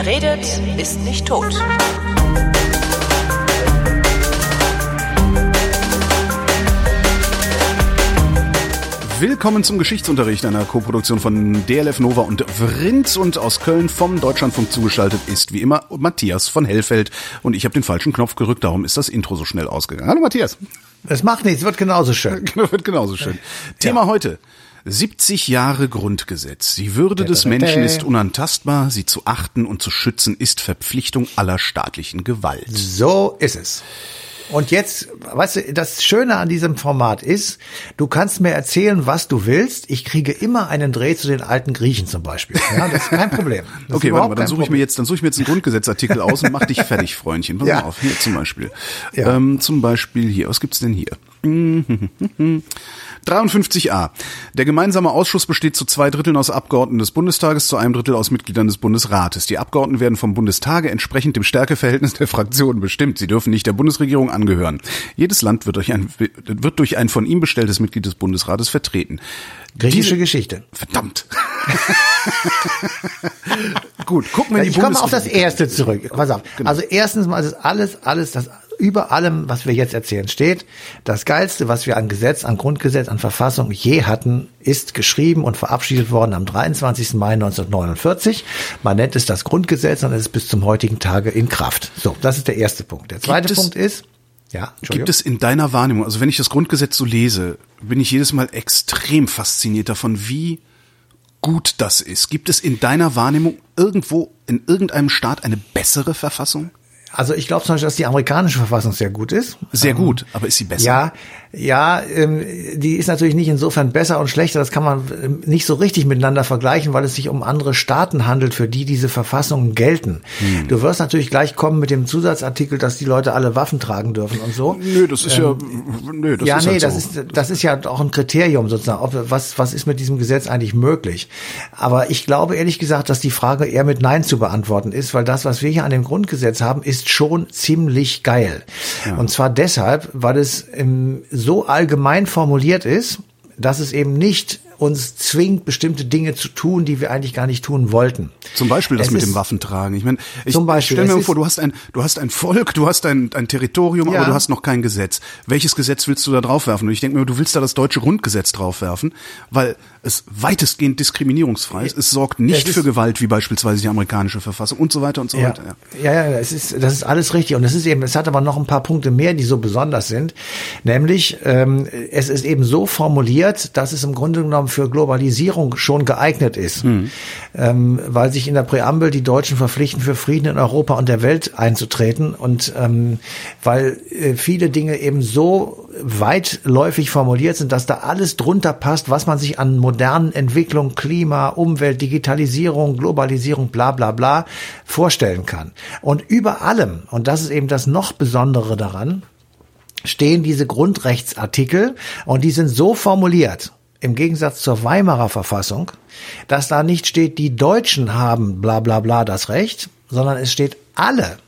Wer redet, ist nicht tot. Willkommen zum Geschichtsunterricht einer Koproduktion von DLF Nova und Vrinz und aus Köln vom Deutschlandfunk zugeschaltet ist wie immer Matthias von Hellfeld und ich habe den falschen Knopf gedrückt, darum ist das Intro so schnell ausgegangen. Hallo Matthias. Es macht nichts, wird genauso schön. wird genauso schön. Thema heute. 70 Jahre Grundgesetz. Die Würde des Menschen ist unantastbar. Sie zu achten und zu schützen ist Verpflichtung aller staatlichen Gewalt. So ist es. Und jetzt, weißt du, das Schöne an diesem Format ist, du kannst mir erzählen, was du willst. Ich kriege immer einen Dreh zu den alten Griechen zum Beispiel. Ja, das ist kein Problem. Das okay, warte mal, dann suche ich mir jetzt, dann suche ich mir jetzt einen Grundgesetzartikel aus und mach dich fertig, Freundchen. Pass Ja. mal auf, hier zum Beispiel. Ja. Ähm, zum Beispiel hier, was gibt's denn hier? 53a. Der gemeinsame Ausschuss besteht zu zwei Dritteln aus Abgeordneten des Bundestages, zu einem Drittel aus Mitgliedern des Bundesrates. Die Abgeordneten werden vom Bundestage entsprechend dem Stärkeverhältnis der Fraktionen bestimmt. Sie dürfen nicht der Bundesregierung angehören. Jedes Land wird durch ein, wird durch ein von ihm bestelltes Mitglied des Bundesrates vertreten. Griechische Diese- Geschichte. Verdammt. Gut, gucken wir die Ich komme auf das erste zurück. Pass auf. Genau. Also erstens mal ist alles, alles, das über allem, was wir jetzt erzählen, steht. Das geilste, was wir an Gesetz, an Grundgesetz, an Verfassung je hatten, ist geschrieben und verabschiedet worden am 23. Mai 1949. Man nennt es das Grundgesetz und es ist bis zum heutigen Tage in Kraft. So, das ist der erste Punkt. Der zweite Punkt ist, ja. Gibt es in deiner Wahrnehmung, also wenn ich das Grundgesetz so lese, bin ich jedes Mal extrem fasziniert davon, wie gut das ist. Gibt es in deiner Wahrnehmung irgendwo in irgendeinem Staat eine bessere Verfassung? Also ich glaube zum Beispiel, dass die amerikanische Verfassung sehr gut ist. Sehr gut, aber ist sie besser? Ja, ja, ähm, die ist natürlich nicht insofern besser und schlechter. Das kann man ähm, nicht so richtig miteinander vergleichen, weil es sich um andere Staaten handelt, für die diese Verfassungen gelten. Hm. Du wirst natürlich gleich kommen mit dem Zusatzartikel, dass die Leute alle Waffen tragen dürfen und so. Nö, das ist ja, nö, das Ähm, ja, ist nee, halt das so. ist das ist ja auch ein Kriterium sozusagen. Ob, was was ist mit diesem Gesetz eigentlich möglich? Aber ich glaube ehrlich gesagt, dass die Frage eher mit Nein zu beantworten ist, weil das, was wir hier an dem Grundgesetz haben, ist schon ziemlich geil. Und zwar deshalb, weil es ähm, so allgemein formuliert ist, dass es eben nicht uns zwingt, bestimmte Dinge zu tun, die wir eigentlich gar nicht tun wollten. Zum Beispiel das Es mit dem Waffentragen. Ich meine, ich Zum Beispiel, stell mir vor, du hast ein, du hast ein Volk, du hast ein, ein Territorium, Ja. aber du hast noch kein Gesetz. Welches Gesetz willst du da draufwerfen? Und ich denke mir, du willst da das deutsche Grundgesetz draufwerfen, weil es weitestgehend diskriminierungsfrei ist. Es sorgt nicht Es für Gewalt, wie beispielsweise die amerikanische Verfassung und so weiter und so Ja, weiter. Ja. ja, ja, es ist, das ist alles richtig. Und es ist eben, es hat aber noch ein paar Punkte mehr, die so besonders sind. Nämlich, ähm, es ist eben so formuliert, dass es im Grunde genommen für Globalisierung schon geeignet ist. Ähm, weil sich in der Präambel die Deutschen verpflichten, für Frieden in Europa und der Welt einzutreten. Und ähm, weil äh, viele Dinge eben so weitläufig formuliert sind, dass da alles drunter passt, was man sich an modernen Entwicklungen, Klima, Umwelt, Digitalisierung, Globalisierung, bla bla bla vorstellen kann. Und über allem, und das ist eben das noch Besondere daran, stehen diese Grundrechtsartikel und die sind so formuliert, im Gegensatz zur Weimarer Verfassung, dass da nicht steht, die Deutschen haben bla bla bla das Recht, sondern es steht alle.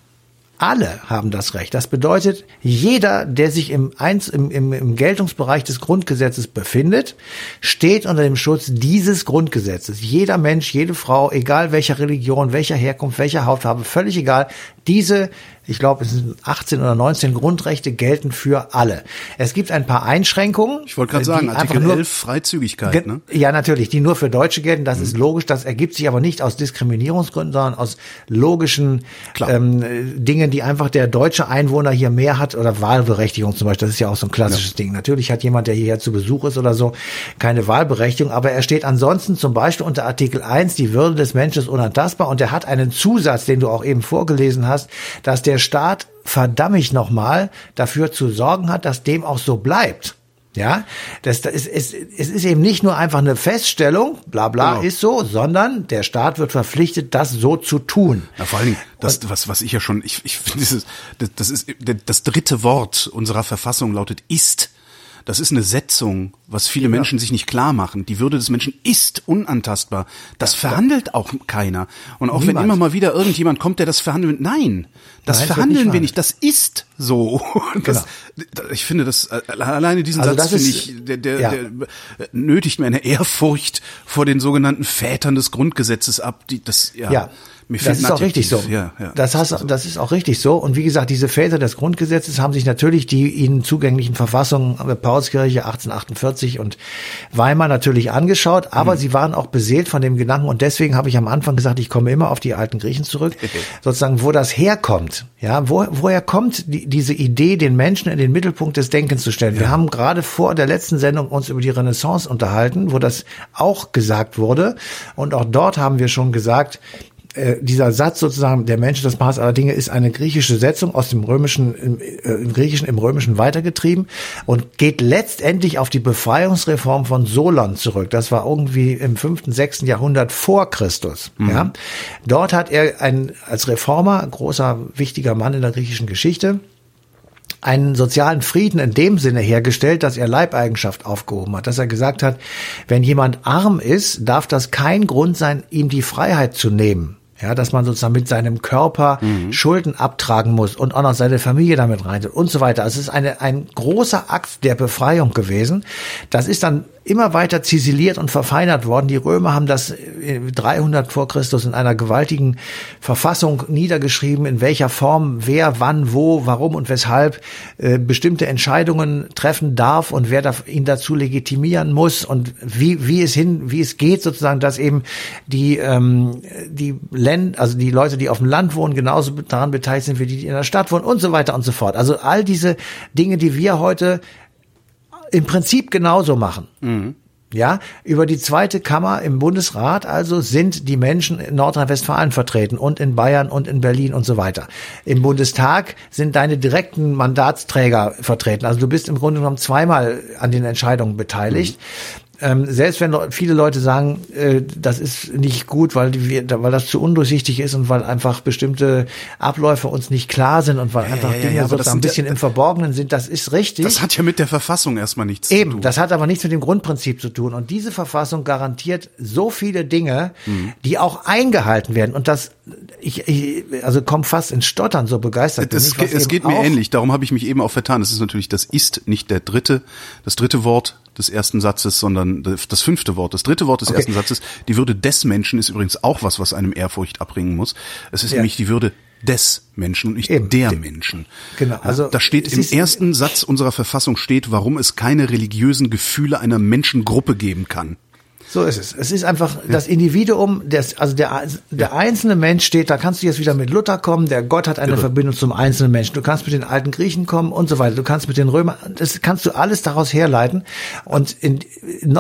Alle haben das Recht. Das bedeutet, jeder, der sich im, Eins, im, im, im Geltungsbereich des Grundgesetzes befindet, steht unter dem Schutz dieses Grundgesetzes. Jeder Mensch, jede Frau, egal welcher Religion, welcher Herkunft, welcher Hautfarbe, völlig egal. Diese, ich glaube, es sind 18 oder 19 Grundrechte gelten für alle. Es gibt ein paar Einschränkungen. Ich wollte gerade sagen, Artikel nur- 11 Freizügigkeit. Ne? Ja, natürlich, die nur für Deutsche gelten, das ist logisch, das ergibt sich aber nicht aus Diskriminierungsgründen, sondern aus logischen Klar. ähm, äh, Dingen, die einfach der deutsche Einwohner hier mehr hat oder Wahlberechtigung zum Beispiel, das ist ja auch so ein klassisches Ding. Natürlich hat jemand, der hierher zu Besuch ist oder so, keine Wahlberechtigung, aber er steht ansonsten zum Beispiel unter Artikel 1, die Würde des Menschen ist unantastbar und er hat einen Zusatz, den du auch eben vorgelesen hast, dass der Staat verdammt ich nochmal dafür zu sorgen hat, dass dem auch so bleibt. Ja, das, das ist, es, es ist eben nicht nur einfach eine Feststellung, bla bla Genau. ist so, sondern der Staat wird verpflichtet, das so zu tun. Ja, vor allen Dingen, das, was, was ich ja schon, ich, ich finde das, das ist, das dritte Wort unserer Verfassung lautet ist. Das ist eine Setzung was viele Menschen sich nicht klar machen. Die Würde des Menschen ist unantastbar. Das verhandelt auch keiner. Und auch wenn Niemand. immer mal wieder irgendjemand kommt, der das verhandelt, nein, das Nein, verhandeln nicht wir nicht. Das ist so. Das, Ich finde das äh, alleine diesen Also Satz finde ich, der, der, ja. der äh, nötigt mir eine Ehrfurcht vor den sogenannten Vätern des Grundgesetzes ab. Die das ja, Ja, mir das ist auch richtig so. Ja, ja. Das, hast, das ist auch richtig so. Und wie gesagt, diese Väter des Grundgesetzes haben sich natürlich die ihnen zugänglichen Verfassungen äh, Paulskirche 1848 und Weimar natürlich angeschaut, aber Mhm. sie waren auch beseelt von dem Gedanken und deswegen habe ich am Anfang gesagt, ich komme immer auf die alten Griechen zurück, sozusagen, wo das herkommt. Ja, wo, woher kommt die, diese Idee, den Menschen in den Mittelpunkt des Denkens zu stellen? Wir haben gerade vor der letzten Sendung uns über die Renaissance unterhalten, wo das auch gesagt wurde. Und auch dort haben wir schon gesagt, äh, dieser Satz sozusagen, der Mensch das Maß aller Dinge, ist eine griechische Setzung aus dem Römischen, im, äh, im Griechischen, im Römischen weitergetrieben und geht letztendlich auf die Befreiungsreform von Solon zurück. Das war irgendwie im fünften, sechsten Jahrhundert vor Christus. Ja, dort hat er ein, als Reformer, großer, wichtiger Mann in der griechischen Geschichte, einen sozialen Frieden in dem Sinne hergestellt, dass er Leibeigenschaft aufgehoben hat, dass er gesagt hat, wenn jemand arm ist, darf das kein Grund sein, ihm die Freiheit zu nehmen. Ja, dass man sozusagen mit seinem Körper Schulden abtragen muss und auch noch seine Familie damit rein und so weiter. Also es ist eine, ein großer Akt der Befreiung gewesen. Das ist dann immer weiter ziseliert und verfeinert worden. Die Römer haben das äh, 300 vor Christus in einer gewaltigen Verfassung niedergeschrieben, in welcher Form wer, wann, wo, warum und weshalb äh, bestimmte Entscheidungen treffen darf und wer darf ihn dazu legitimieren muss und wie, wie es hin, wie es geht sozusagen, dass eben die, ähm, die Länd, also die Leute, die auf dem Land wohnen, genauso daran beteiligt sind wie die, die in der Stadt wohnen und so weiter und so fort. Also all diese Dinge, die wir heute im Prinzip genauso machen. Ja, über die zweite Kammer im Bundesrat also sind die Menschen in Nordrhein-Westfalen vertreten und in Bayern und in Berlin und so weiter. Im Bundestag sind deine direkten Mandatsträger vertreten. Also du bist im Grunde genommen zweimal an den Entscheidungen beteiligt. Ähm, selbst wenn le- viele Leute sagen, äh, das ist nicht gut, weil, wir- weil das zu undurchsichtig ist und weil einfach bestimmte Abläufe uns nicht klar sind und weil einfach ja, ja, Dinge ja, sozusagen ein ja- bisschen im Verborgenen sind, das ist richtig. Das hat ja mit der Verfassung erstmal nichts zu Eben, tun. das hat aber nichts mit dem Grundprinzip zu tun. Und diese Verfassung garantiert so viele Dinge, Mhm. die auch eingehalten werden. Und das, ich, ich also komm fast ins Stottern, so begeistert bin Das, ich. was es eben geht mir ähnlich, darum habe ich mich eben auch vertan. Es ist natürlich das ist nicht der dritte, das dritte Wort des ersten Satzes, sondern das fünfte Wort. Das dritte Wort des Okay. ersten Satzes, die Würde des Menschen ist übrigens auch was, was einem Ehrfurcht abbringen muss. Es ist Ja. nämlich die Würde des Menschen und nicht Eben. der De- Menschen. Genau, also da steht im ersten Satz unserer Verfassung steht, warum es keine religiösen Gefühle einer Menschengruppe geben kann. So ist es. Es ist einfach das Individuum, das, also der, der einzelne Mensch steht, da kannst du jetzt wieder mit Luther kommen, der Gott hat eine Verbindung zum einzelnen Menschen. Du kannst mit den alten Griechen kommen und so weiter. Du kannst mit den Römern, das kannst du alles daraus herleiten. Und in,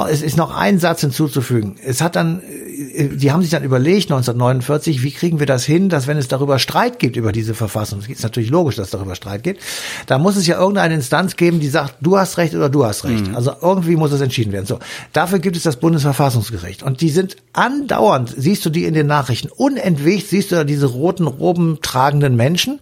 es ist noch ein Satz hinzuzufügen. Es hat dann, die haben sich dann überlegt, 1949, wie kriegen wir das hin, dass wenn es darüber Streit gibt über diese Verfassung, es ist natürlich logisch, dass es darüber Streit gibt, da muss es ja irgendeine Instanz geben, die sagt, du hast Recht oder du hast Recht. Also irgendwie muss es entschieden werden. So, dafür gibt es das Bundesverfassungsgericht. Und die sind andauernd, siehst du die in den Nachrichten, unentwegt siehst du da diese roten Roben tragenden Menschen,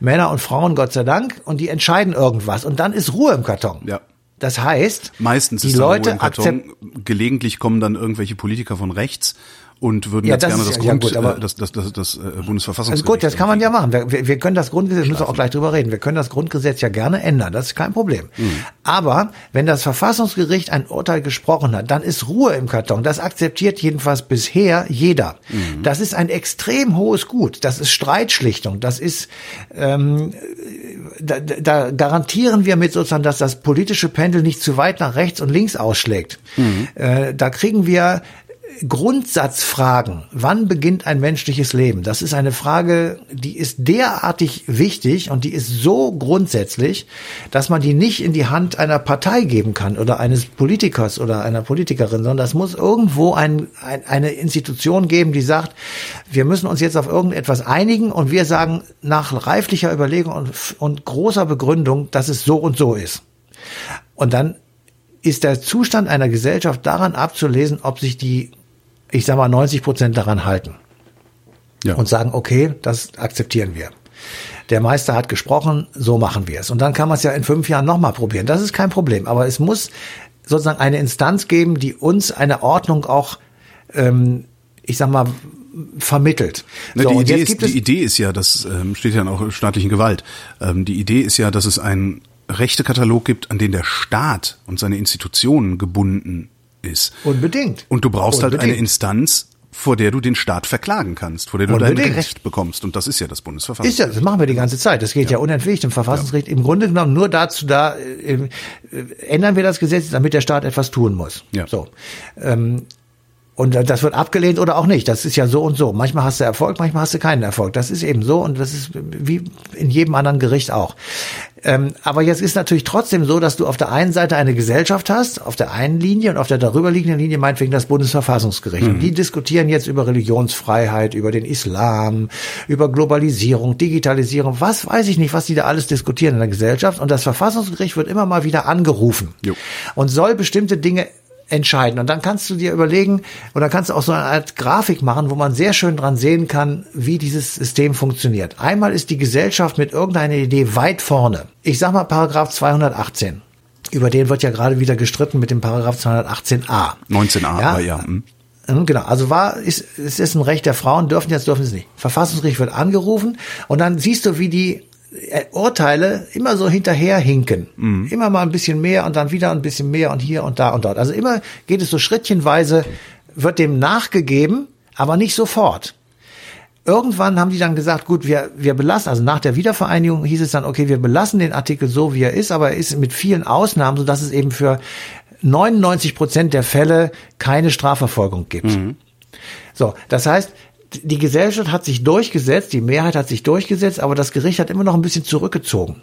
Männer und Frauen, Gott sei Dank, und die entscheiden irgendwas. Und dann ist Ruhe im Karton. Ja. Das heißt, Meistens die ist Leute Ruhe im Karton. akzeptieren. Gelegentlich kommen dann irgendwelche Politiker von rechts und würden Ja, jetzt das gerne das ja- ja Grund, gut, aber- äh, das, das, das, das äh, Bundesverfassungsgericht. Also gut, das kann man ja machen. Wir, wir, können das Grundgesetz, müssen wir auch gleich drüber reden, wir können das Grundgesetz ja gerne ändern, das ist kein Problem. Aber wenn das Verfassungsgericht ein Urteil gesprochen hat, dann ist Ruhe im Karton. Das akzeptiert jedenfalls bisher jeder. Das ist ein extrem hohes Gut. Das ist Streitschlichtung. Das ist, ähm, da, da garantieren wir mit sozusagen, dass das politische Pendel nicht zu weit nach rechts und links ausschlägt. Äh, da kriegen wir Grundsatzfragen. Wann beginnt ein menschliches Leben? Das ist eine Frage, die ist derartig wichtig und die ist so grundsätzlich, dass man die nicht in die Hand einer Partei geben kann oder eines Politikers oder einer Politikerin, sondern das muss irgendwo ein, ein, eine Institution geben, die sagt, wir müssen uns jetzt auf irgendetwas einigen und wir sagen nach reiflicher Überlegung und, und großer Begründung, dass es so und so ist. Und dann ist der Zustand einer Gesellschaft daran abzulesen, ob sich die, ich sag mal, 90 Prozent daran halten Ja. und sagen, okay, das akzeptieren wir. Der Meister hat gesprochen, so machen wir es. Und dann kann man es ja in fünf Jahren nochmal probieren. Das ist kein Problem. Aber es muss sozusagen eine Instanz geben, die uns eine Ordnung auch, ähm, ich sag mal, vermittelt. Ne, so, die, Idee ist, die Idee ist ja, das ähm, steht ja auch staatlichen Gewalt. Ähm, die Idee ist ja, dass es einen Rechtekatalog gibt, an den der Staat und seine Institutionen gebunden ist. unbedingt. Und du brauchst halt eine Unbedingt. Instanz, vor der du den Staat verklagen kannst, vor der du Unbedingt. dein Recht bekommst. Und das ist ja das Bundesverfassungsgericht. Ist ja, das machen wir die ganze Zeit. Das geht ja, unentwegt im Verfassungsrecht. Im Grunde genommen nur dazu da, äh, äh, ändern wir das Gesetz, damit der Staat etwas tun muss. Ja. So. Ähm, und das wird abgelehnt oder auch nicht. Das ist ja so und so. Manchmal hast du Erfolg, manchmal hast du keinen Erfolg. Das ist eben so und das ist wie in jedem anderen Gericht auch. Ähm, aber jetzt ist natürlich trotzdem so, dass du auf der einen Seite eine Gesellschaft hast, auf der einen Linie und auf der darüberliegenden Linie meinetwegen das Bundesverfassungsgericht. Und die diskutieren jetzt über Religionsfreiheit, über den Islam, über Globalisierung, Digitalisierung, was weiß ich nicht, was die da alles diskutieren in der Gesellschaft. Und das Verfassungsgericht wird immer mal wieder angerufen Jo. und soll bestimmte Dinge entscheiden. Und dann kannst du dir überlegen, oder kannst du auch so eine Art Grafik machen, wo man sehr schön dran sehen kann, wie dieses System funktioniert. Einmal ist die Gesellschaft mit irgendeiner Idee weit vorne. Ich sag mal Paragraph 218. Über den wird ja gerade wieder gestritten mit dem Paragraph 218a. 19a, aber ja. hm. Mhm, Genau, also war, ist, es ist ein Recht der Frauen, dürfen jetzt, dürfen es nicht. Verfassungsgericht wird angerufen und dann siehst du, wie die Urteile immer so hinterher hinken. Immer mal ein bisschen mehr und dann wieder ein bisschen mehr und hier und da und dort. Also immer geht es so schrittchenweise, wird dem nachgegeben, aber nicht sofort. Irgendwann haben die dann gesagt, gut, wir, wir belassen, also nach der Wiedervereinigung hieß es dann, okay, wir belassen den Artikel so, wie er ist, aber er ist mit vielen Ausnahmen, sodass es eben für 99 Prozent der Fälle keine Strafverfolgung gibt. So, das heißt, die Gesellschaft hat sich durchgesetzt, die Mehrheit hat sich durchgesetzt, aber das Gericht hat immer noch ein bisschen zurückgezogen.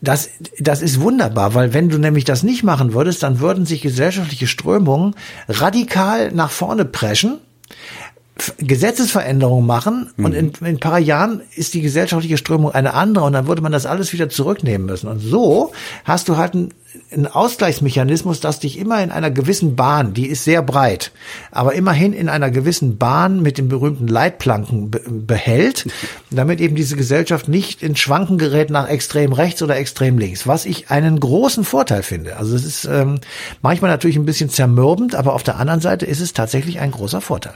Das, das ist wunderbar, weil wenn du nämlich das nicht machen würdest, dann würden sich gesellschaftliche Strömungen radikal nach vorne preschen, Gesetzesveränderungen machen und in, in ein paar Jahren ist die gesellschaftliche Strömung eine andere und dann würde man das alles wieder zurücknehmen müssen. Und so hast du halt einen, einen Ausgleichsmechanismus, das dich immer in einer gewissen Bahn, die ist sehr breit, aber immerhin in einer gewissen Bahn mit den berühmten Leitplanken be behält, damit eben diese Gesellschaft nicht in Schwanken gerät nach extrem rechts oder extrem links, was ich einen großen Vorteil finde. Also es ist ähm, manchmal natürlich ein bisschen zermürbend, aber auf der anderen Seite ist es tatsächlich ein großer Vorteil.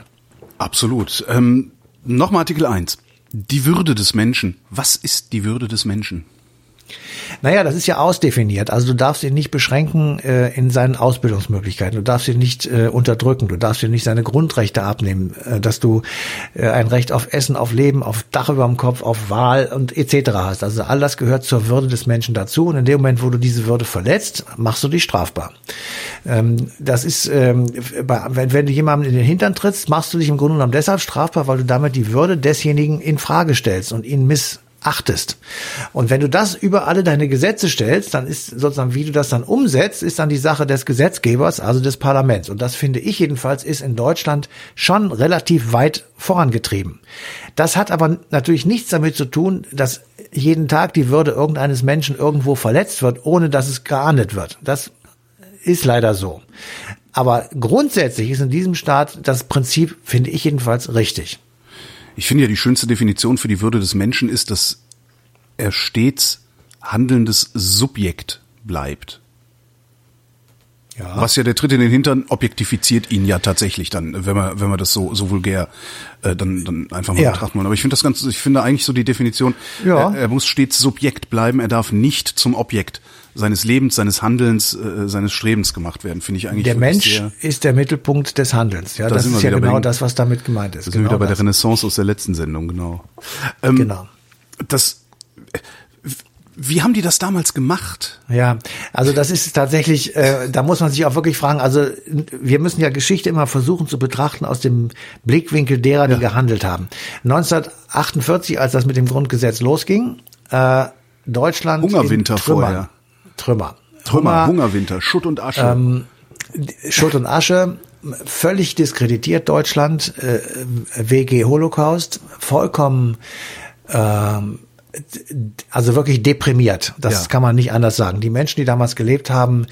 Absolut. Ähm, Nochmal Artikel 1. Die Würde des Menschen. Was ist die Würde des Menschen? Naja, das ist ja ausdefiniert. Also du darfst ihn nicht beschränken äh, in seinen Ausbildungsmöglichkeiten. Du darfst ihn nicht äh, unterdrücken. Du darfst ihm nicht seine Grundrechte abnehmen, äh, dass du äh, ein Recht auf Essen, auf Leben, auf Dach über dem Kopf, auf Wahl und etc. hast. Also all das gehört zur Würde des Menschen dazu. Und in dem Moment, wo du diese Würde verletzt, machst du dich strafbar. Ähm, das ist, ähm, bei, wenn, wenn du jemandem in den Hintern trittst, machst du dich im Grunde genommen deshalb strafbar, weil du damit die Würde desjenigen in Frage stellst und ihn miss achtest. Und wenn du das über alle deine Gesetze stellst, dann ist sozusagen, wie du das dann umsetzt, ist dann die Sache des Gesetzgebers, also des Parlaments. Und das finde ich jedenfalls ist in Deutschland schon relativ weit vorangetrieben. Das hat aber natürlich nichts damit zu tun, dass jeden Tag die Würde irgendeines Menschen irgendwo verletzt wird, ohne dass es geahndet wird. Das ist leider so. Aber grundsätzlich ist in diesem Staat das Prinzip, finde ich jedenfalls, richtig. Ich finde ja, die schönste Definition für die Würde des Menschen ist, dass er stets handelndes Subjekt bleibt. Ja. Was ja der Tritt in den Hintern objektifiziert ihn ja tatsächlich dann, wenn man wenn man das so so vulgär äh, dann dann einfach mal Ja. betrachten wollen. Aber ich finde das ganz, ich finde eigentlich so die Definition, Ja. er, er muss stets Subjekt bleiben, er darf nicht zum Objekt seines Lebens, seines Handelns, äh, seines Strebens gemacht werden. Finde ich eigentlich Der Mensch sehr, ist der Mittelpunkt des Handelns. Ja, Da das ist ja bei genau den- das, was damit gemeint ist. Da sind wir genau wieder bei der das. Renaissance aus der letzten Sendung, genau. Ähm, Genau. Das, wie haben die das damals gemacht? Ja, also das ist tatsächlich, äh, da muss man sich auch wirklich fragen, also wir müssen ja Geschichte immer versuchen zu betrachten aus dem Blickwinkel derer, die gehandelt haben. 1948, als das mit dem Grundgesetz losging, äh, Deutschland Hungerwinter in Trümmer. Trümmer. Trümmer, Hungerwinter, Schutt und Asche. Ähm, Schutt und Asche, völlig diskreditiert Deutschland, äh, WG Holocaust, vollkommen ähm, also wirklich deprimiert. Das Ja. kann man nicht anders sagen. Die Menschen, die damals gelebt haben,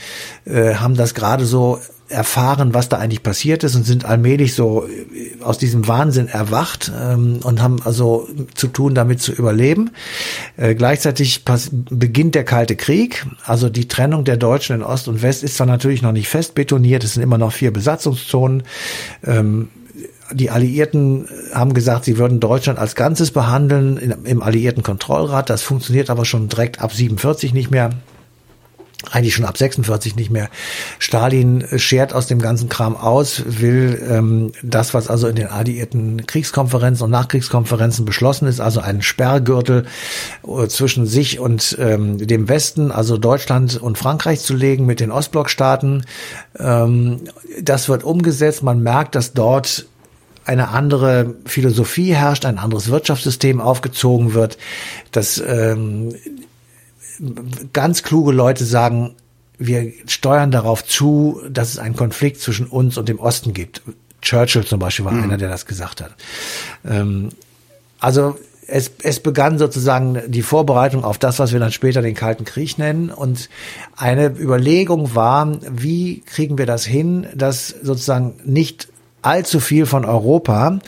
äh, haben das gerade so erfahren, was da eigentlich passiert ist und sind allmählich so äh, aus diesem Wahnsinn erwacht ähm, und haben also zu tun, damit zu überleben. Äh, gleichzeitig beginnt der Kalte Krieg. Also die Trennung der Deutschen in Ost und West ist zwar natürlich noch nicht fest betoniert, es sind immer noch vier Besatzungszonen. Ähm, die Alliierten haben gesagt, sie würden Deutschland als Ganzes behandeln im Alliierten Kontrollrat. Das funktioniert aber schon direkt ab 47 nicht mehr. Eigentlich schon ab 46 nicht mehr. Stalin schert aus dem ganzen Kram aus, will ähm, das, was also in den alliierten Kriegskonferenzen und Nachkriegskonferenzen beschlossen ist, also einen Sperrgürtel äh, zwischen sich und ähm, dem Westen, also Deutschland und Frankreich zu legen mit den Ostblockstaaten. Ähm, das wird umgesetzt. Man merkt, dass dort eine andere Philosophie herrscht, ein anderes Wirtschaftssystem aufgezogen wird, dass ähm, ganz kluge Leute sagen, wir steuern darauf zu, dass es einen Konflikt zwischen uns und dem Osten gibt. Churchill zum Beispiel war einer, der das gesagt hat. Ähm, also es, es begann sozusagen die Vorbereitung auf das, was wir dann später den Kalten Krieg nennen. Und eine Überlegung war, wie kriegen wir das hin, dass sozusagen nicht allzu viel von Europa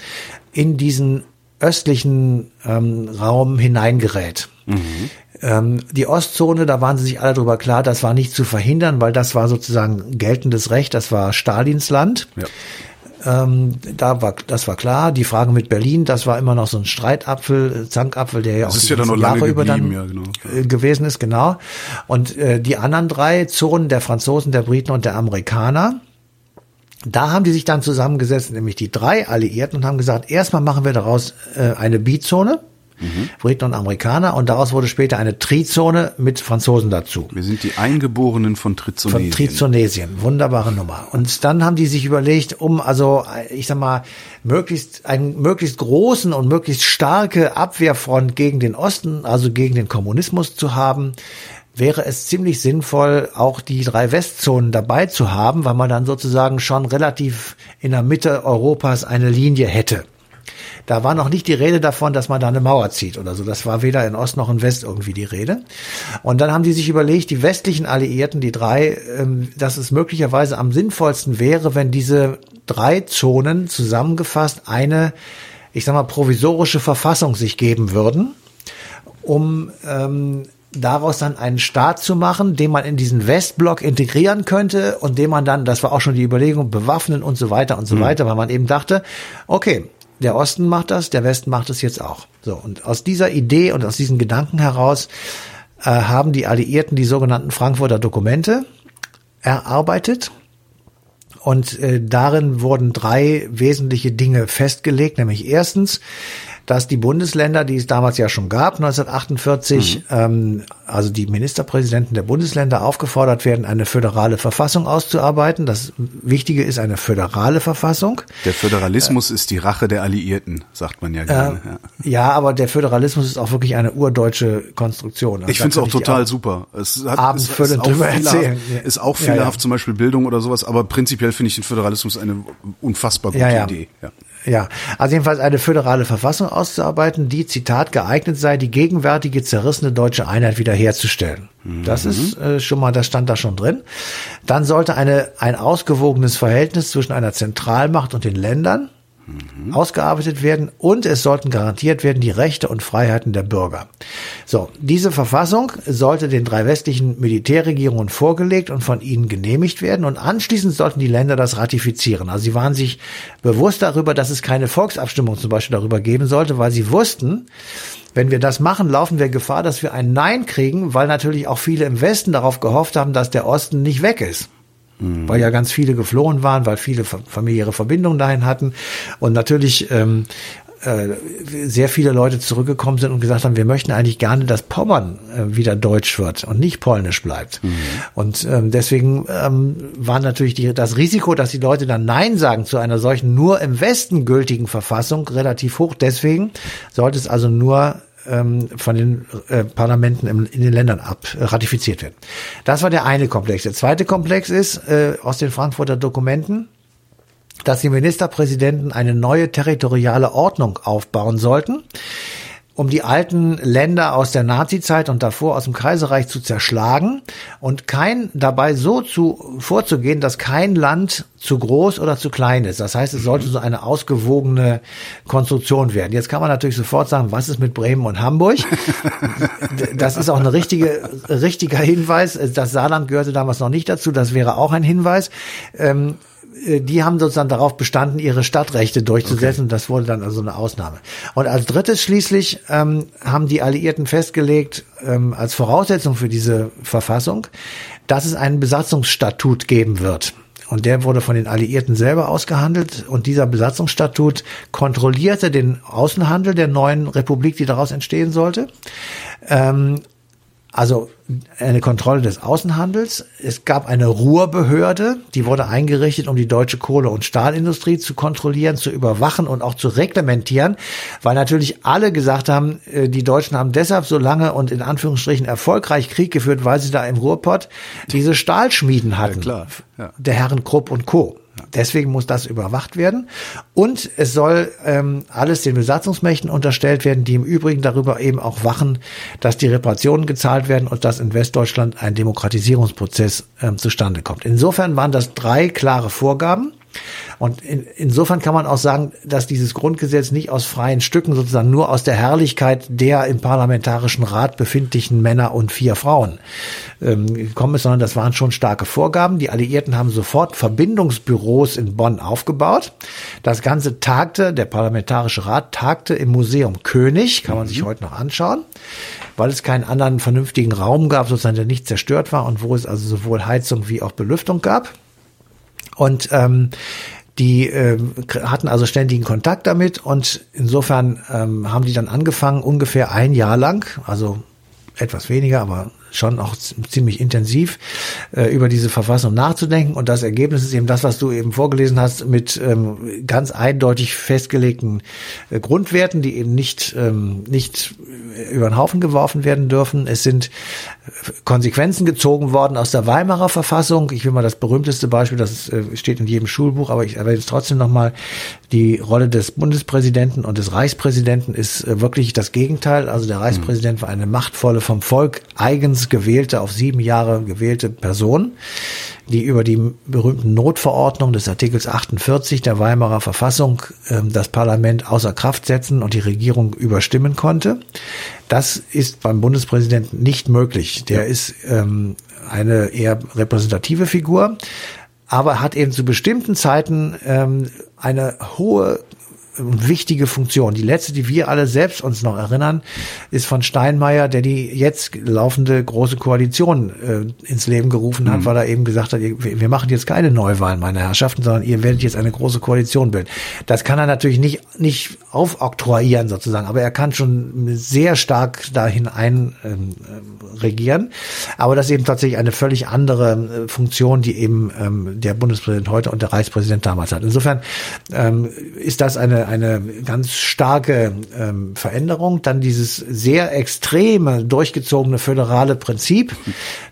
in diesen östlichen ähm, Raum hineingerät. Ähm, die Ostzone, da waren sie sich alle darüber klar, das war nicht zu verhindern, weil das war sozusagen geltendes Recht, das war Stalins Land. Ja. Ähm, da war, das war klar. Die Frage mit Berlin, das war immer noch so ein Streitapfel, Zankapfel, der ja Das auch ist ja dann noch lange Jahre über dann ja, genau. äh, gewesen ist, genau. Und äh, die anderen drei Zonen der Franzosen, der Briten und der Amerikaner, da haben die sich dann zusammengesetzt, nämlich die drei Alliierten, und haben gesagt, erstmal machen wir daraus äh, eine Bizone, Mhm. Briten und Amerikaner, und daraus wurde später eine Trizone mit Franzosen dazu. Wir sind die Eingeborenen von Von Trizonesien. Trizonesien. Wunderbare Nummer. Und dann haben die sich überlegt, um also, ich sag mal, möglichst, einen möglichst großen und möglichst starke Abwehrfront gegen den Osten, also gegen den Kommunismus zu haben, wäre es ziemlich sinnvoll, auch die drei Westzonen dabei zu haben, weil man dann sozusagen schon relativ in der Mitte Europas eine Linie hätte. Da war noch nicht die Rede davon, dass man da eine Mauer zieht oder so. Das war weder in Ost noch in West irgendwie die Rede. Und dann haben die sich überlegt, die westlichen Alliierten, die drei, ähm, dass es möglicherweise am sinnvollsten wäre, wenn diese drei Zonen zusammengefasst eine, ich sag mal, provisorische Verfassung sich geben würden, um ähm, daraus dann einen Staat zu machen, den man in diesen Westblock integrieren könnte und den man dann, das war auch schon die Überlegung, bewaffnen und so weiter und so weiter, weil man eben dachte, okay, der Osten macht das, der Westen macht es jetzt auch. So, und aus dieser Idee und aus diesen Gedanken heraus äh, haben die Alliierten die sogenannten Frankfurter Dokumente erarbeitet. Und äh, darin wurden drei wesentliche Dinge festgelegt, nämlich erstens, dass die Bundesländer, die es damals ja schon gab, 1948, ähm, also die Ministerpräsidenten der Bundesländer aufgefordert werden, eine föderale Verfassung auszuarbeiten. Das Wichtige ist eine föderale Verfassung. Der Föderalismus ist die Rache der Alliierten, sagt man ja gerne. ja. Ja, aber der Föderalismus ist auch wirklich eine urdeutsche Konstruktion. Also Ich finde es auch total super. Es hat, Abends ist auch drüber fehlerhaft, erzählen. Ja. ist auch Ja, ja. fehlerhaft, zum Beispiel Bildung oder sowas, aber prinzipiell finde ich den Föderalismus eine unfassbar gute Ja, ja. Idee. Ja. Ja, also jedenfalls eine föderale Verfassung auszuarbeiten, die, Zitat, geeignet sei, die gegenwärtige zerrissene deutsche Einheit wiederherzustellen. Das ist äh, schon mal, das stand da schon drin. Dann sollte eine, ein ausgewogenes Verhältnis zwischen einer Zentralmacht und den Ländern ausgearbeitet werden und es sollten garantiert werden die Rechte und Freiheiten der Bürger. So, diese Verfassung sollte den drei westlichen Militärregierungen vorgelegt und von ihnen genehmigt werden und anschließend sollten die Länder das ratifizieren. Also sie waren sich bewusst darüber, dass es keine Volksabstimmung zum Beispiel darüber geben sollte, weil sie wussten, wenn wir das machen, laufen wir Gefahr, dass wir ein Nein kriegen, weil natürlich auch viele im Westen darauf gehofft haben, dass der Osten nicht weg ist weil ja ganz viele geflohen waren, weil viele fa- familiäre Verbindungen dahin hatten und natürlich ähm, äh, sehr viele Leute zurückgekommen sind und gesagt haben, wir möchten eigentlich gerne, dass Pommern äh, wieder deutsch wird und nicht polnisch bleibt. Und ähm, deswegen ähm, war natürlich die, das Risiko, dass die Leute dann Nein sagen zu einer solchen nur im Westen gültigen Verfassung relativ hoch. Deswegen sollte es also nur ähm, von den äh, Parlamenten im, in den Ländern ab äh, ratifiziert werden. Das war der eine Komplex. Der zweite Komplex ist äh, aus den Frankfurter Dokumenten, dass die Ministerpräsidenten eine neue territoriale Ordnung aufbauen sollten. Um die alten Länder aus der Nazizeit und davor aus dem Kaiserreich zu zerschlagen und kein dabei so zu vorzugehen, dass kein Land zu groß oder zu klein ist. Das heißt, es sollte so eine ausgewogene Konstruktion werden. Jetzt kann man natürlich sofort sagen, was ist mit Bremen und Hamburg? Das ist auch ein richtige, richtiger Hinweis. Das Saarland gehörte damals noch nicht dazu. Das wäre auch ein Hinweis. Ähm, äh, die haben sozusagen darauf bestanden, ihre Stadtrechte durchzusetzen. Okay. Das wurde dann also eine Ausnahme. Und als drittes schließlich ähm, haben die Alliierten festgelegt, ähm, als Voraussetzung für diese Verfassung, dass es einen Besatzungsstatut geben wird. Und der wurde von den Alliierten selber ausgehandelt. Und dieser Besatzungsstatut kontrollierte den Außenhandel der neuen Republik, die daraus entstehen sollte. Ähm, also eine Kontrolle des Außenhandels. Es gab eine Ruhrbehörde, die wurde eingerichtet, um die deutsche Kohle- und Stahlindustrie zu kontrollieren, zu überwachen und auch zu reglementieren, weil natürlich alle gesagt haben, äh, die Deutschen haben deshalb so lange und in Anführungsstrichen erfolgreich Krieg geführt, weil sie da im Ruhrpott diese Stahlschmieden hatten. Ja, klar. Ja. Der Herren Krupp und Co. Deswegen muss das überwacht werden. Und es soll ähm, alles den Besatzungsmächten unterstellt werden, die im Übrigen darüber eben auch wachen, dass die Reparationen gezahlt werden und dass in Westdeutschland ein Demokratisierungsprozess ähm, zustande kommt. Insofern waren das drei klare Vorgaben. Und in, insofern kann man auch sagen, dass dieses Grundgesetz nicht aus freien Stücken sozusagen nur aus der Herrlichkeit der im Parlamentarischen Rat befindlichen Männer und vier Frauen ähm, gekommen ist, sondern das waren schon starke Vorgaben. Die Alliierten haben sofort Verbindungsbüros in Bonn aufgebaut. Das Ganze tagte, der Parlamentarische Rat tagte im Museum König, kann man sich mhm. heute noch anschauen weil es keinen anderen vernünftigen Raum gab, sozusagen der nicht zerstört war und wo es also sowohl Heizung wie auch Belüftung gab. Und ähm, die äh, hatten also ständigen Kontakt damit und insofern ähm, haben die dann angefangen, ungefähr ein Jahr lang, also etwas weniger, aber schon auch ziemlich intensiv äh, über diese Verfassung nachzudenken. Und das Ergebnis ist eben das, was du eben vorgelesen hast, mit ähm, ganz eindeutig festgelegten äh, Grundwerten, die eben nicht, ähm, nicht über den Haufen geworfen werden dürfen. Es sind Konsequenzen gezogen worden aus der Weimarer Verfassung. Ich will mal das berühmteste Beispiel, das äh, steht in jedem Schulbuch, aber ich erwähne es trotzdem nochmal. Die Rolle des Bundespräsidenten und des Reichspräsidenten ist äh, wirklich das Gegenteil. Also der Reichspräsident war eine machtvolle, vom Volk eigens gewählte, auf sieben Jahre gewählte Person, die über die berühmten Notverordnung des Artikels 48 der Weimarer Verfassung ähm, das Parlament außer Kraft setzen und die Regierung überstimmen konnte. Das ist beim Bundespräsidenten nicht möglich. Der ist ähm, eine eher repräsentative Figur, aber hat eben zu bestimmten Zeiten ähm, eine hohe wichtige Funktion. Die letzte, die wir alle selbst uns noch erinnern, ist von Steinmeier, der die jetzt laufende große Koalition äh, ins Leben gerufen hat, mhm. weil er eben gesagt hat, wir machen jetzt keine Neuwahlen, meine Herrschaften, sondern ihr werdet jetzt eine große Koalition bilden. Das kann er natürlich nicht, nicht aufoktroyieren sozusagen, aber er kann schon sehr stark dahin ein ähm, regieren. Aber das ist eben tatsächlich eine völlig andere äh, Funktion, die eben ähm, der Bundespräsident heute und der Reichspräsident damals hat. Insofern ähm, ist das eine eine, ganz starke ähm, Veränderung. Dann dieses sehr extreme, durchgezogene föderale Prinzip,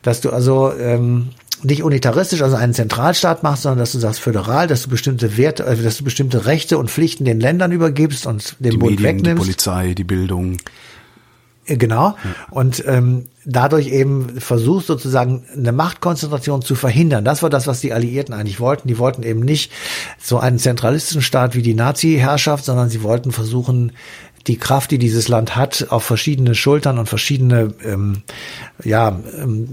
dass du also ähm, nicht unitaristisch, also einen Zentralstaat machst, sondern dass du sagst föderal, dass du bestimmte Werte, also dass du bestimmte Rechte und Pflichten den Ländern übergibst und den die Bund Medien, wegnimmst. Die Polizei, die Bildung. Äh, genau. Und ähm, dadurch eben versucht sozusagen eine Machtkonzentration zu verhindern. Das war das, was die Alliierten eigentlich wollten. Die wollten eben nicht so einen zentralistischen Staat wie die Nazi-Herrschaft, sondern sie wollten versuchen, die Kraft, die dieses Land hat, auf verschiedene Schultern und verschiedene ähm, ja, ähm,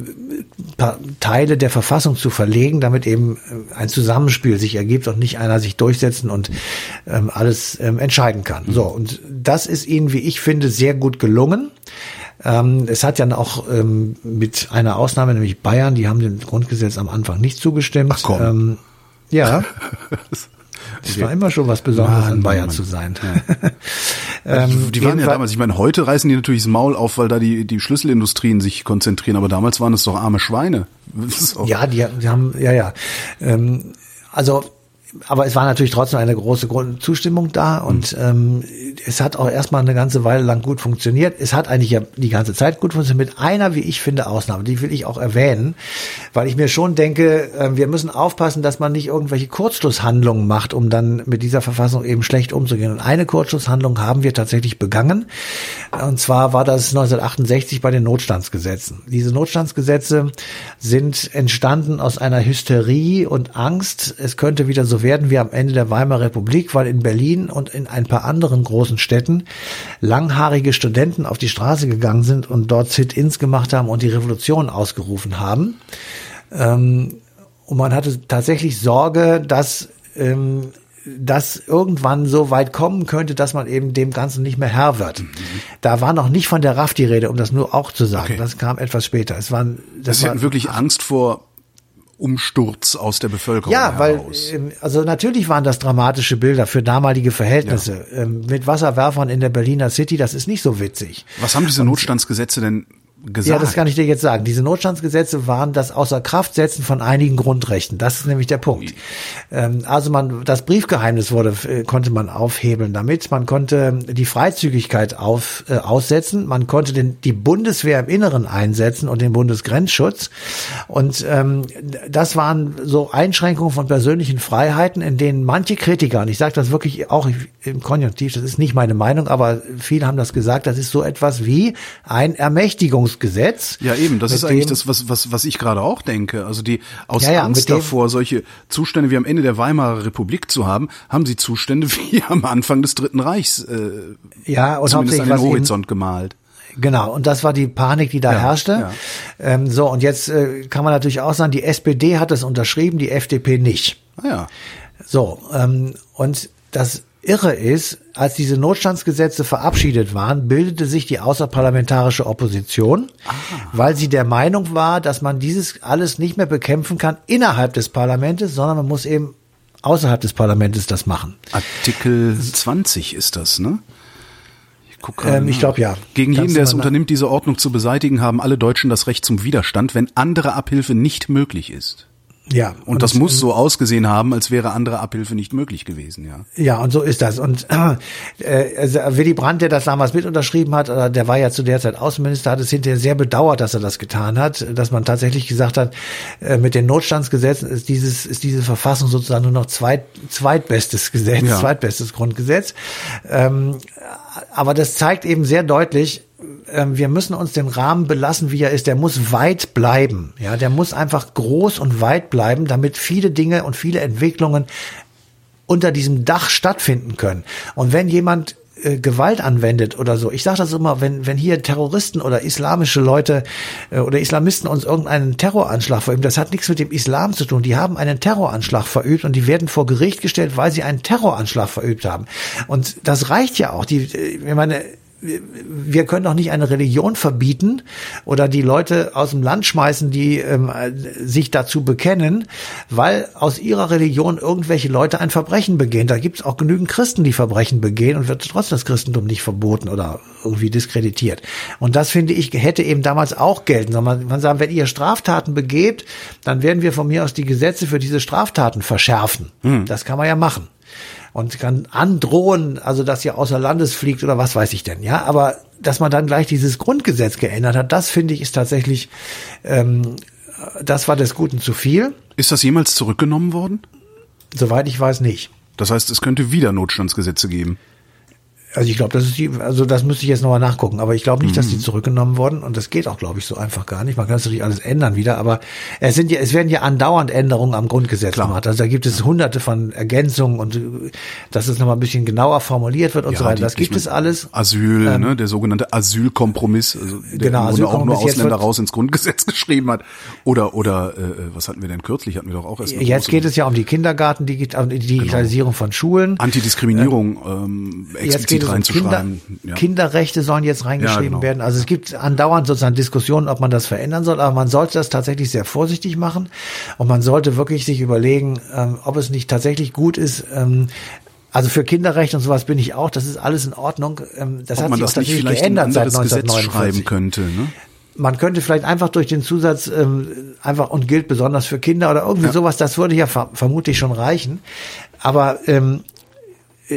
Teile der Verfassung zu verlegen, damit eben äh, ein Zusammenspiel sich ergibt und nicht einer sich durchsetzen und ähm, alles ähm, entscheiden kann. So, und das ist ihnen, wie ich finde, sehr gut gelungen. Ähm, es hat ja auch ähm, mit einer Ausnahme, nämlich Bayern, die haben dem Grundgesetz am Anfang nicht zugestimmt. Ach komm. Ähm, ja. Es war immer schon was Besonderes, Mann, in Bayern Mann. zu sein. Ja. ähm, die waren ja damals, ich meine, heute reißen die natürlich das Maul auf, weil da die, die Schlüsselindustrien sich konzentrieren, aber damals waren es doch arme Schweine. Ja, die, die haben, ja, ja. Ähm, also aber es war natürlich trotzdem eine große Zustimmung da und ähm, es hat auch erstmal eine ganze Weile lang gut funktioniert. Es hat eigentlich ja die ganze Zeit gut funktioniert, mit einer, wie ich finde, Ausnahme. Die will ich auch erwähnen, weil ich mir schon denke, äh, wir müssen aufpassen, dass man nicht irgendwelche Kurzschlusshandlungen macht, um dann mit dieser Verfassung eben schlecht umzugehen. Und eine Kurzschlusshandlung haben wir tatsächlich begangen. Und zwar war das 1968 bei den Notstandsgesetzen. Diese Notstandsgesetze sind entstanden aus einer Hysterie und Angst. Es könnte wieder so werden wie am Ende der Weimarer Republik, weil in Berlin und in ein paar anderen großen Städten langhaarige Studenten auf die Straße gegangen sind und dort Sit-ins gemacht haben und die Revolution ausgerufen haben. Ähm, und man hatte tatsächlich Sorge, dass ähm, das irgendwann so weit kommen könnte, dass man eben dem Ganzen nicht mehr Herr wird. Mhm. Da war noch nicht von der RAF die Rede, um das nur auch zu sagen. Okay. Das kam etwas später. Es waren, das Sie hatten wirklich Angst vor Umsturz aus der Bevölkerung Ja, heraus. weil also natürlich waren das dramatische Bilder für damalige Verhältnisse ja. Ähm, mit Wasserwerfern in der Berliner City. Das ist nicht so witzig. Was haben diese Notstandsgesetze denn gesagt. Ja, das kann ich dir jetzt sagen. Diese Notstandsgesetze waren das Außerkraftsetzen von einigen Grundrechten. Das ist nämlich der Punkt. Ähm, also man, das Briefgeheimnis wurde, äh, konnte man aufhebeln damit. Man konnte die Freizügigkeit auf, äh, aussetzen. Man konnte den, die Bundeswehr im Inneren einsetzen und den Bundesgrenzschutz. Und ähm, das waren so Einschränkungen von persönlichen Freiheiten, in denen manche Kritiker, und ich sage das wirklich auch im Konjunktiv, das ist nicht meine Meinung, aber viele haben das gesagt, das ist so etwas wie ein Ermächtigungs Verfassungsgesetz. Ja, eben, das ist eigentlich das, was, was, was ich gerade auch denke. Also die aus ja, ja, Angst davor, solche Zustände wie am Ende der Weimarer Republik zu haben, haben sie Zustände wie am Anfang des Dritten Reichs äh, ja, und zumindest an den Horizont eben, gemalt. Genau, und das war die Panik, die da ja, herrschte. Ja. Ähm, so, und jetzt äh, kann man natürlich auch sagen, die SPD hat es unterschrieben, die FDP nicht. Ah, ja. So, ähm, und das Irre ist, als diese Notstandsgesetze verabschiedet waren, bildete sich die außerparlamentarische Opposition, ah. weil sie der Meinung war, dass man dieses alles nicht mehr bekämpfen kann innerhalb des Parlaments, sondern man muss eben außerhalb des Parlaments das machen. Artikel 20 ist das, ne? Ich, ähm, ich glaube ja. Gegen jeden, der es unternimmt, diese Ordnung zu beseitigen, haben alle Deutschen das Recht zum Widerstand, wenn andere Abhilfe nicht möglich ist. Ja. Und, und das, muss so ausgesehen haben, als wäre andere Abhilfe nicht möglich gewesen, ja. Ja, und so ist das. Und äh, also Willy Brandt, der das damals mit unterschrieben hat, äh, der war ja zu der Zeit Außenminister, hat es hinterher sehr bedauert, dass er das getan hat, dass man tatsächlich gesagt hat, äh, mit den Notstandsgesetzen ist dieses ist diese Verfassung sozusagen nur noch zweit, zweitbestes Gesetz, ja. zweitbestes Grundgesetz. Ähm, aber das zeigt eben sehr deutlich, wir müssen uns den Rahmen belassen, wie er ist. Der muss weit bleiben. Ja, der muss einfach groß und weit bleiben, damit viele Dinge und viele Entwicklungen unter diesem Dach stattfinden können. Und wenn jemand äh, Gewalt anwendet oder so. Ich sage das immer, wenn, wenn hier Terroristen oder islamische Leute äh, oder Islamisten uns irgendeinen Terroranschlag verüben, das hat nichts mit dem Islam zu tun. Die haben einen Terroranschlag verübt und die werden vor Gericht gestellt, weil sie einen Terroranschlag verübt haben. Und das reicht ja auch. Die, äh, ich meine, wir können doch nicht eine Religion verbieten oder die Leute aus dem Land schmeißen, die ähm, sich dazu bekennen, weil aus ihrer Religion irgendwelche Leute ein Verbrechen begehen. Da gibt es auch genügend Christen, die Verbrechen begehen und wird trotzdem das Christentum nicht verboten oder irgendwie diskreditiert. Und das finde ich hätte eben damals auch gelten. Man, man sagen, wenn ihr Straftaten begebt, dann werden wir von mir aus die Gesetze für diese Straftaten verschärfen. Hm. Das kann man ja machen und kann androhen, also dass ihr außer Landes fliegt oder was weiß ich denn, ja. Aber dass man dann gleich dieses Grundgesetz geändert hat, das finde ich ist tatsächlich, ähm, das war des Guten zu viel. Ist das jemals zurückgenommen worden? Soweit ich weiß nicht. Das heißt, es könnte wieder Notstandsgesetze geben. Also ich glaube, das ist die, also das müsste ich jetzt nochmal nachgucken, aber ich glaube nicht, mhm. dass die zurückgenommen wurden und das geht auch, glaube ich, so einfach gar nicht. Man kann das natürlich alles ändern wieder, aber es sind ja, es werden ja andauernd Änderungen am Grundgesetz Klar. gemacht. Also da gibt es hunderte von Ergänzungen und dass es nochmal ein bisschen genauer formuliert wird und ja, so weiter. Das gibt es alles. Asyl, ähm, ne, der sogenannte Asylkompromiss, also der genau, Asylkompromiss auch nur Ausländer raus ins Grundgesetz geschrieben hat. Oder oder äh, was hatten wir denn kürzlich? Hatten wir doch auch erst. Jetzt geht es ja um die Kindergarten, die Digitalisierung genau. von Schulen, Antidiskriminierung, ähm, explizit explizit reinzuschreiben. Kinder, ja. Kinderrechte sollen jetzt reingeschrieben ja, genau. werden. Also es gibt andauernd sozusagen Diskussionen, ob man das verändern soll, aber man sollte das tatsächlich sehr vorsichtig machen und man sollte wirklich sich überlegen, ähm, ob es nicht tatsächlich gut ist, ähm, also für Kinderrechte und sowas bin ich auch, das ist alles in Ordnung. Ähm, das ob hat man sich das auch tatsächlich geändert seit 1949. schreiben könnte, ne? man könnte vielleicht einfach durch den Zusatz ähm, einfach und gilt besonders für Kinder oder irgendwie Ja. sowas, das würde ja ver vermutlich schon reichen. Aber ähm,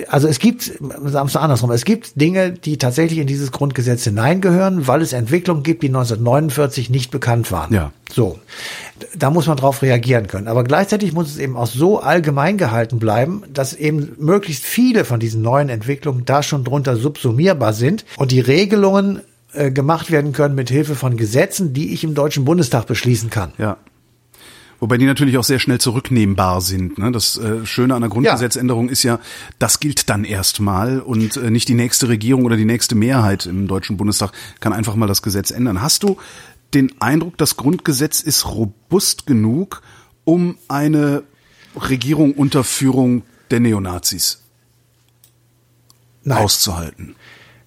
also es gibt, sagen wir es andersrum, es gibt Dinge, die tatsächlich in dieses Grundgesetz hineingehören, weil es Entwicklungen gibt, die 1949 nicht bekannt waren. Ja. So. Da muss man drauf reagieren können. Aber gleichzeitig muss es eben auch so allgemein gehalten bleiben, dass eben möglichst viele von diesen neuen Entwicklungen da schon drunter subsumierbar sind und die Regelungen äh, gemacht werden können mit Hilfe von Gesetzen, die ich im Deutschen Bundestag beschließen kann. Ja. Wobei die natürlich auch sehr schnell zurücknehmbar sind. Ne? Das äh, Schöne an der Grundgesetzänderung ist ja, das gilt dann erstmal und äh, nicht die nächste Regierung oder die nächste Mehrheit im Deutschen Bundestag kann einfach mal das Gesetz ändern. Hast du den Eindruck, das Grundgesetz ist robust genug, um eine Regierung unter Führung der Neonazis Nein. auszuhalten?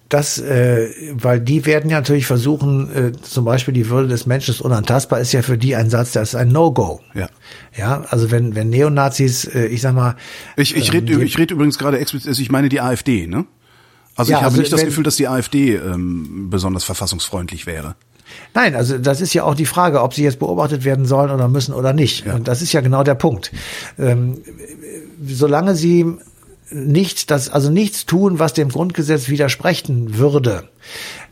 Das, äh, weil die werden ja natürlich versuchen, äh, zum Beispiel die Würde des Menschen ist unantastbar, ist ja für die ein Satz, das ist ein No-Go. Ja. Ja, also wenn, wenn Neonazis, äh, ich sag mal. Ich, ich ähm, rede ich red übrigens gerade explizit, also ich meine die AfD, ne? Also Ja, ich habe also nicht das wenn- Gefühl, dass die AfD ähm, besonders verfassungsfreundlich wäre. Nein, also das ist ja auch die Frage, ob sie jetzt beobachtet werden sollen oder müssen oder nicht. Und das ist ja genau der Punkt. Ähm, solange sie nicht das, also nichts tun, was dem Grundgesetz widersprechen würde,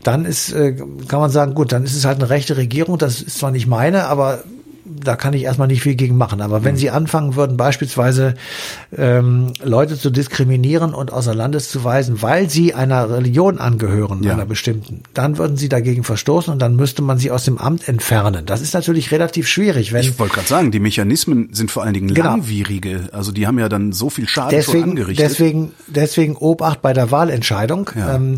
dann ist, äh, kann man sagen, gut, dann ist es halt eine rechte Regierung. Das ist zwar nicht meine, aber da kann ich erstmal nicht viel gegen machen. Aber wenn sie anfangen würden, beispielsweise ähm, Leute zu diskriminieren und außer Landes zu weisen, weil sie einer Religion angehören, Ja. einer bestimmten, dann würden sie dagegen verstoßen und dann müsste man sie aus dem Amt entfernen. Das ist natürlich relativ schwierig, wenn Ich wollte gerade sagen, die Mechanismen sind vor allen Dingen Genau. langwierige. Also die haben ja dann so viel Schaden schon deswegen, angerichtet. deswegen, deswegen Obacht bei der Wahlentscheidung. Ja. Ähm,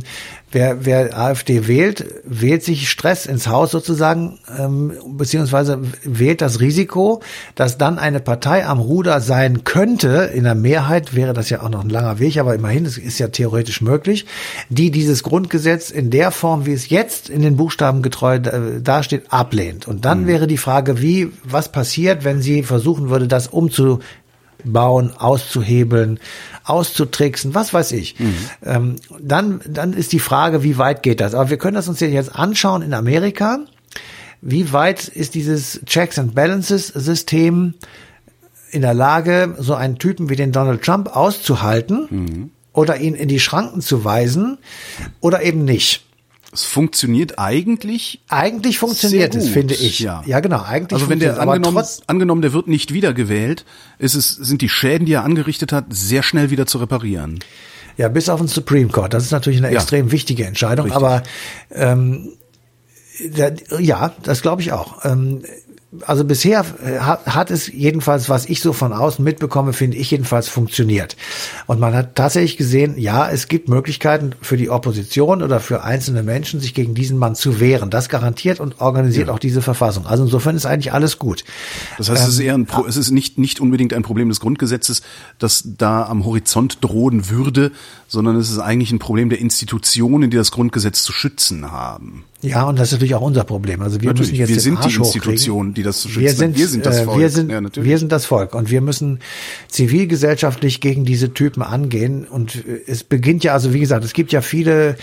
wer, wer AfD wählt, wählt sich Stress ins Haus sozusagen, ähm, beziehungsweise wählt das Risiko, dass dann eine Partei am Ruder sein könnte. In der Mehrheit wäre das ja auch noch ein langer Weg, aber immerhin, es ist ja theoretisch möglich, die dieses Grundgesetz in der Form, wie es jetzt in den Buchstaben getreu äh, dasteht, ablehnt. Und dann wäre die Frage, wie, was passiert, wenn sie versuchen würde, das umzu bauen, auszuhebeln, auszutricksen, was weiß ich. Ähm, dann, dann ist die Frage, wie weit geht das? Aber wir können das uns jetzt anschauen in Amerika. Wie weit ist dieses Checks and Balances System in der Lage, so einen Typen wie den Donald Trump auszuhalten oder ihn in die Schranken zu weisen oder eben nicht? Es funktioniert eigentlich. Eigentlich funktioniert es, finde ich. ja. ja genau. Eigentlich Also wenn der angenommen, angenommen, der wird nicht wiedergewählt, ist es, sind die Schäden, die er angerichtet hat, sehr schnell wieder zu reparieren. Ja, bis auf den Supreme Court. Das ist natürlich eine Ja. extrem wichtige Entscheidung. Richtig. Aber ähm, ja, das glaube ich auch. Ähm, also bisher äh, hat, es jedenfalls, was ich so von außen mitbekomme, finde ich jedenfalls funktioniert. Und man hat tatsächlich gesehen, ja, es gibt Möglichkeiten für die Opposition oder für einzelne Menschen, sich gegen diesen Mann zu wehren. Das garantiert und organisiert auch diese Verfassung. Also insofern ist eigentlich alles gut. Das heißt, es ist eher ein Pro es ist nicht, nicht unbedingt ein Problem des Grundgesetzes, das da am Horizont drohen würde, sondern es ist eigentlich ein Problem der Institutionen, die das Grundgesetz zu schützen haben. Ja, und das ist natürlich auch unser Problem. Also wir Natürlich, müssen jetzt wir sind die Arsch hochkriegen. Institution, die das zu schützen wir sind, Wir sind das äh, Volk. Wir sind, Ja, wir sind das Volk und wir müssen zivilgesellschaftlich gegen diese Typen angehen. Und äh, es beginnt ja, also wie gesagt, es gibt ja viele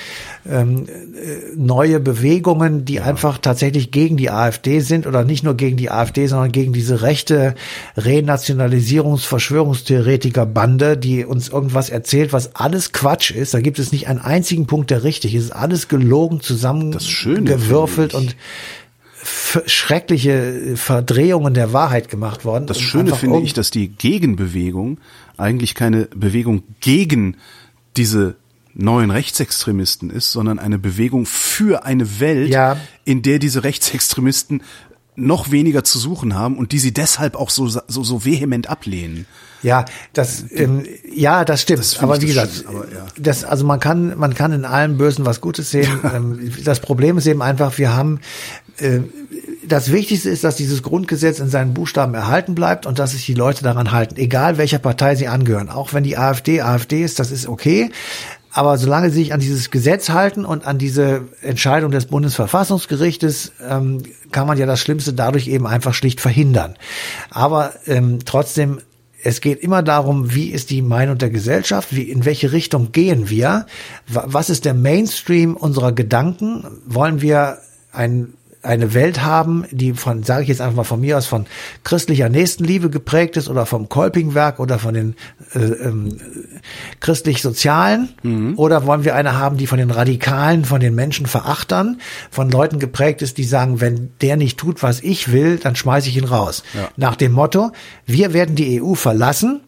ähm, äh, neue Bewegungen, die einfach tatsächlich gegen die AfD sind oder nicht nur gegen die AfD, sondern gegen diese rechte Renationalisierungs-Verschwörungstheoretiker-Bande, die uns irgendwas erzählt, was alles Quatsch ist. Da gibt es nicht einen einzigen Punkt, der richtig ist. Alles gelogen, zusammengewürfelt und schreckliche Verdrehungen der Wahrheit gemacht worden. Das Schöne finde ich, dass die Gegenbewegung eigentlich keine Bewegung gegen diese neuen Rechtsextremisten ist, sondern eine Bewegung für eine Welt, Ja. in der diese Rechtsextremisten noch weniger zu suchen haben und die sie deshalb auch so, so, so vehement ablehnen. Ja, das, ähm, ja, das stimmt. Das aber wie gesagt, Schöne, aber ja. das, also man kann, man kann in allem Bösen was Gutes sehen. ähm, das Problem ist eben einfach, wir haben, äh, das Wichtigste ist, dass dieses Grundgesetz in seinen Buchstaben erhalten bleibt und dass sich die Leute daran halten, egal welcher Partei sie angehören. Auch wenn die AfD AfD ist, das ist okay. Aber solange sie sich an dieses Gesetz halten und an diese Entscheidung des Bundesverfassungsgerichtes, ähm, kann man ja das Schlimmste dadurch eben einfach schlicht verhindern. Aber ähm, trotzdem es geht immer darum, wie ist die Meinung der Gesellschaft, wie, in welche Richtung gehen wir, Wa- was ist der Mainstream unserer Gedanken, wollen wir ein eine Welt haben, die von, sage ich jetzt einfach mal von mir aus, von christlicher Nächstenliebe geprägt ist oder vom Kolpingwerk oder von den äh, ähm, christlich-sozialen? Mhm. Oder wollen wir eine haben, die von den Radikalen, von den Menschenverachtern, von Leuten geprägt ist, die sagen, wenn der nicht tut, was ich will, dann schmeiße ich ihn raus. Ja. Nach dem Motto, wir werden die EU verlassen,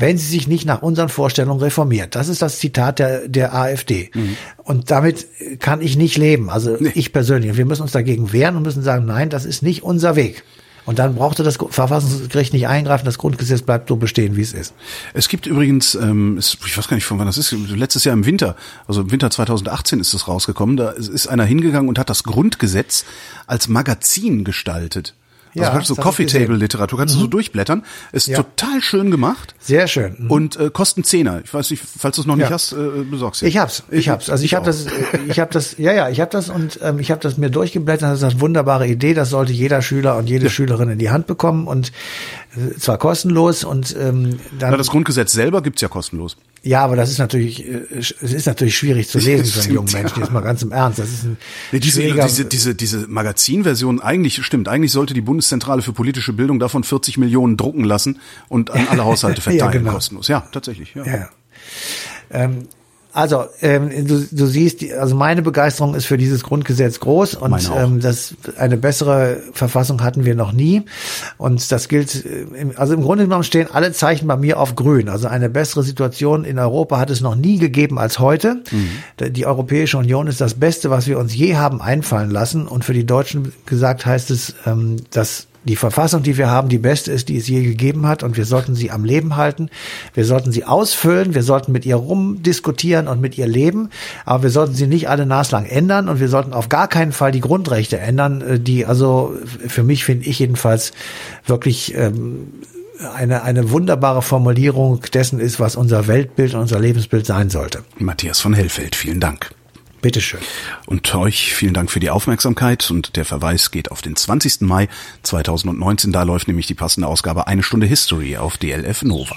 wenn sie sich nicht nach unseren Vorstellungen reformiert. Das ist das Zitat der, der AfD. Mhm. Und damit kann ich nicht leben. Also nee. ich persönlich. Wir müssen uns dagegen wehren und müssen sagen, nein, das ist nicht unser Weg. Und dann brauchte das Verfassungsgericht nicht eingreifen, das Grundgesetz bleibt so bestehen, wie es ist. Es gibt übrigens, ähm, ich weiß gar nicht, von wann das ist, letztes Jahr im Winter, also im Winter 2018 ist es rausgekommen, da ist einer hingegangen und hat das Grundgesetz als Magazin gestaltet. Also ja, also so Coffee Table Literatur, kannst mhm. du so mhm. durchblättern. Ist ja. total schön gemacht. Sehr schön. Mhm. Und äh, kosten Zehner. Ich weiß nicht, falls du es noch nicht ja. hast, äh, besorgst du. Ich hab's, ich, ich hab's. Also ich, ich habe das, ich habe das, ja, ja, ich habe das und ähm, ich habe das mir durchgeblättert. Das ist eine wunderbare Idee. Das sollte jeder Schüler und jede Schülerin in die Hand bekommen und äh, zwar kostenlos und ähm, dann. Na, das Grundgesetz selber gibt's ja kostenlos. Ja, aber das ist natürlich, äh, es ist natürlich schwierig zu lesen für einen jungen Menschen. Jetzt mal ganz im Ernst. Das ist ein nee, diese, diese, diese, diese Magazinversion, eigentlich stimmt, eigentlich sollte die Bundeszentrale für politische Bildung davon 40 Millionen drucken lassen und an alle Haushalte verteilen ja, genau. kostenlos. Ja, tatsächlich. Ja. ja. Ähm, also ähm, du, du siehst, also meine Begeisterung ist für dieses Grundgesetz groß und ähm, das eine bessere Verfassung hatten wir noch nie und das gilt. Äh, also im Grunde genommen stehen alle Zeichen bei mir auf Grün. Also eine bessere Situation in Europa hat es noch nie gegeben als heute. Mhm. Die Europäische Union ist das Beste, was wir uns je haben einfallen lassen und für die Deutschen gesagt heißt es, ähm, dass die Verfassung, die wir haben, die beste ist, die es je gegeben hat und wir sollten sie am Leben halten. Wir sollten sie ausfüllen, wir sollten mit ihr rumdiskutieren und mit ihr leben, aber wir sollten sie nicht alle naslang ändern und wir sollten auf gar keinen Fall die Grundrechte ändern, äh, die also für mich finde ich jedenfalls wirklich ähm, eine, eine wunderbare Formulierung dessen ist, was unser Weltbild und unser Lebensbild sein sollte. Matthias von Hellfeld, vielen Dank. Bitteschön. Und euch vielen Dank für die Aufmerksamkeit und der Verweis geht auf den 20. Mai 2019. Da läuft nämlich die passende Ausgabe Eine Stunde History auf DLF Nova.